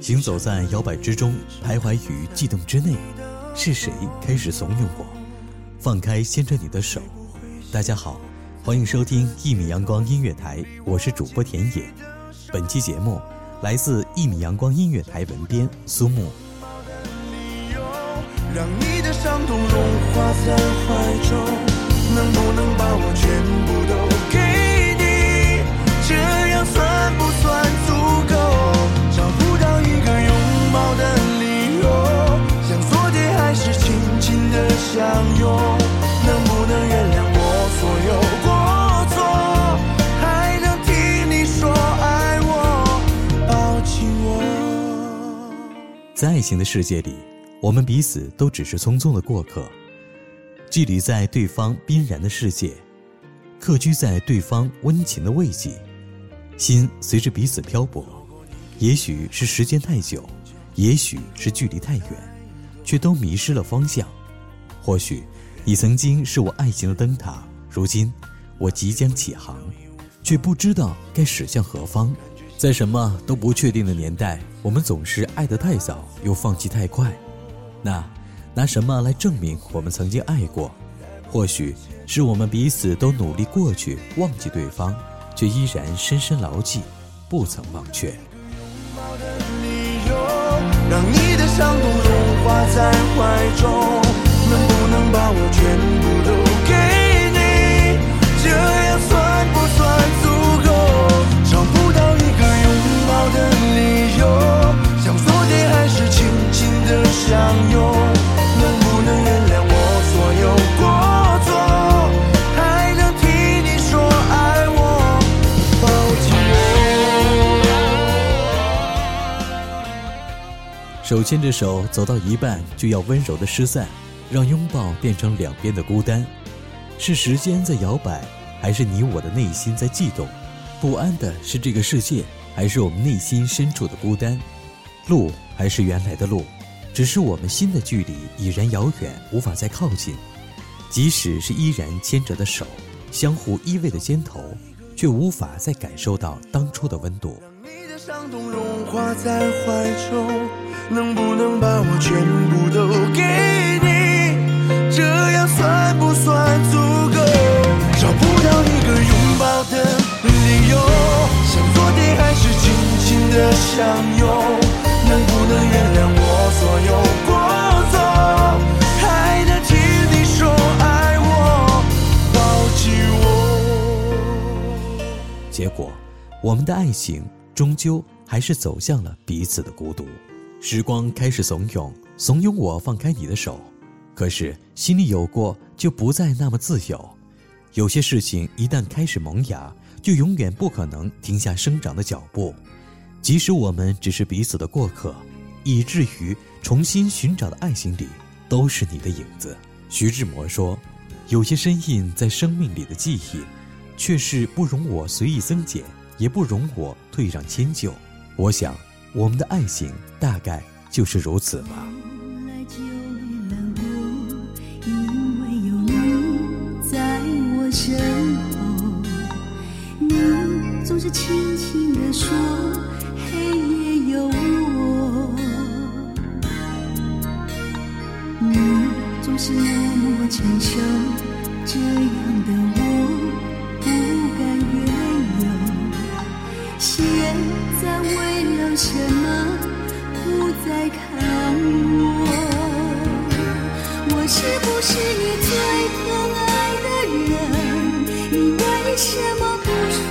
行走在摇摆之中，徘徊于悸动之内，是谁开始怂恿我？放开牵着你的手。大家好，欢迎收听一米阳光音乐台，我是主播田野。本期节目来自一米阳光音乐台文编苏木。让你的伤痛融化在怀中，能不能把我全部都给你？这样算不算足够？找不到一个拥抱的理由，像昨天还是紧紧的相拥，能不能原谅我所有过错？还能听你说爱我，抱紧我。在爱情的世界里，我们彼此都只是匆匆的过客，距离在对方冰然的世界，客居在对方温情的慰藉，心随着彼此漂泊。也许是时间太久。也许是距离太远，却都迷失了方向。或许，你曾经是我爱情的灯塔，如今我即将起航，却不知道该驶向何方。在什么都不确定的年代，我们总是爱得太早，又放弃太快。那，拿什么来证明我们曾经爱过？或许是我们彼此都努力过去，忘记对方，却依然深深牢记，不曾忘却。让你的伤痛融化在怀中，能不能把我全部都给你？这样算不算手牵着手走到一半，就要温柔的失散，让拥抱变成两边的孤单。是时间在摇摆，还是你我的内心在悸动？不安的是这个世界，还是我们内心深处的孤单？路还是原来的路，只是我们心的距离已然遥远，无法再靠近。即使是依然牵着的手，相互依偎的肩头，却无法再感受到当初的温度。你的伤痛融化在怀中。能不能把我全部都给你？这样算不算足够？找不到一个拥抱的理由，像昨天还是轻轻的相拥。能不能原谅我所有过错？还能听你说爱我，抱紧我。结果，我们的爱情终究还是走向了彼此的孤独。时光开始怂恿，怂恿我放开你的手，可是心里有过，就不再那么自由。有些事情一旦开始萌芽，就永远不可能停下生长的脚步。即使我们只是彼此的过客，以至于重新寻找的爱情里，都是你的影子。徐志摩说：“有些身印在生命里的记忆，却是不容我随意增减，也不容我退让迁就。”我想。我们的爱情大概就是如此吧。因为有你在我身后，你总是轻轻地说黑夜有我。你总是默默承受这。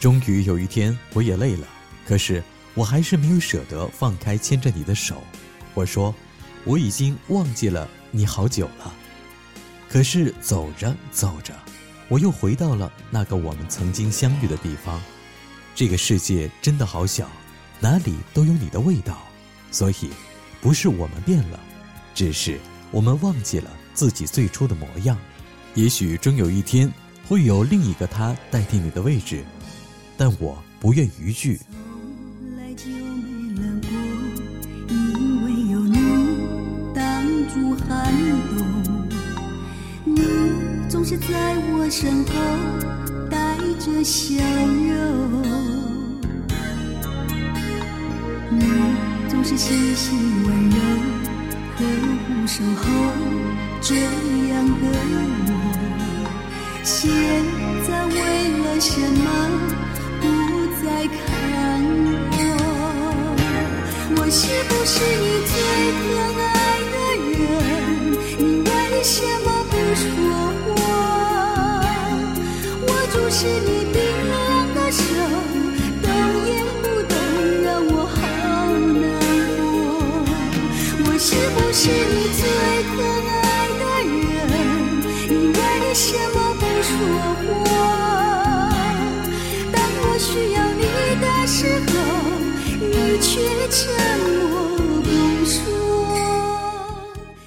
终于有一天，我也累了，可是我还是没有舍得放开牵着你的手。我说，我已经忘记了你好久了。可是走着走着，我又回到了那个我们曾经相遇的地方。这个世界真的好小，哪里都有你的味道。所以，不是我们变了，只是我们忘记了自己最初的模样。也许终有一天，会有另一个他代替你的位置。但我不愿逾矩。从来就没冷过，因为有你挡住寒冬。你总是在我身后带着笑容，你总是细心温柔，呵护守候这样的我，现在为了什么？在看我，我是不是你最疼爱的人？你为什么不说话？我就是你冰冷的手，动也不动，让我好难过。我是不是你最疼时候，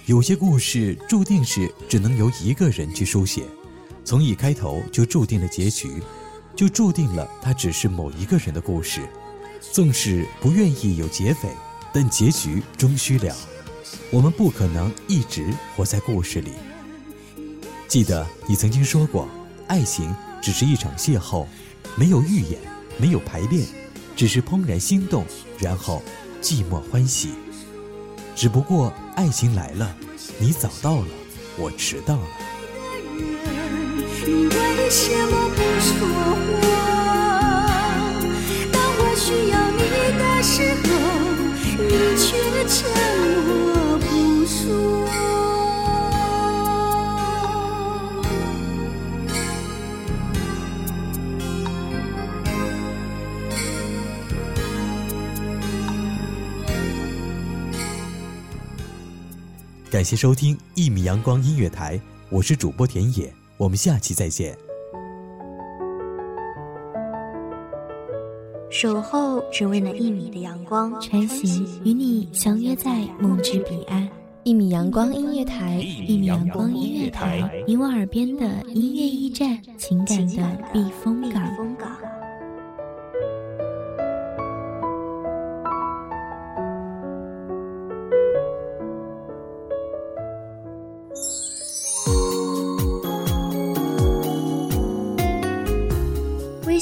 有些故事注定是只能由一个人去书写，从一开头就注定了结局，就注定了它只是某一个人的故事。纵使不愿意有劫匪，但结局终须了。我们不可能一直活在故事里。记得你曾经说过，爱情只是一场邂逅。没有预演，没有排练，只是怦然心动，然后寂寞欢喜。只不过爱情来了，你早到了，我迟到了。为什么不说话？感谢收听一米阳光音乐台，我是主播田野，我们下期再见。守候只为那一米的阳光，穿行与你相约在梦之彼岸。一米阳光音乐台，一米阳光音乐台，你我耳边的音乐驿站，情感的避风港。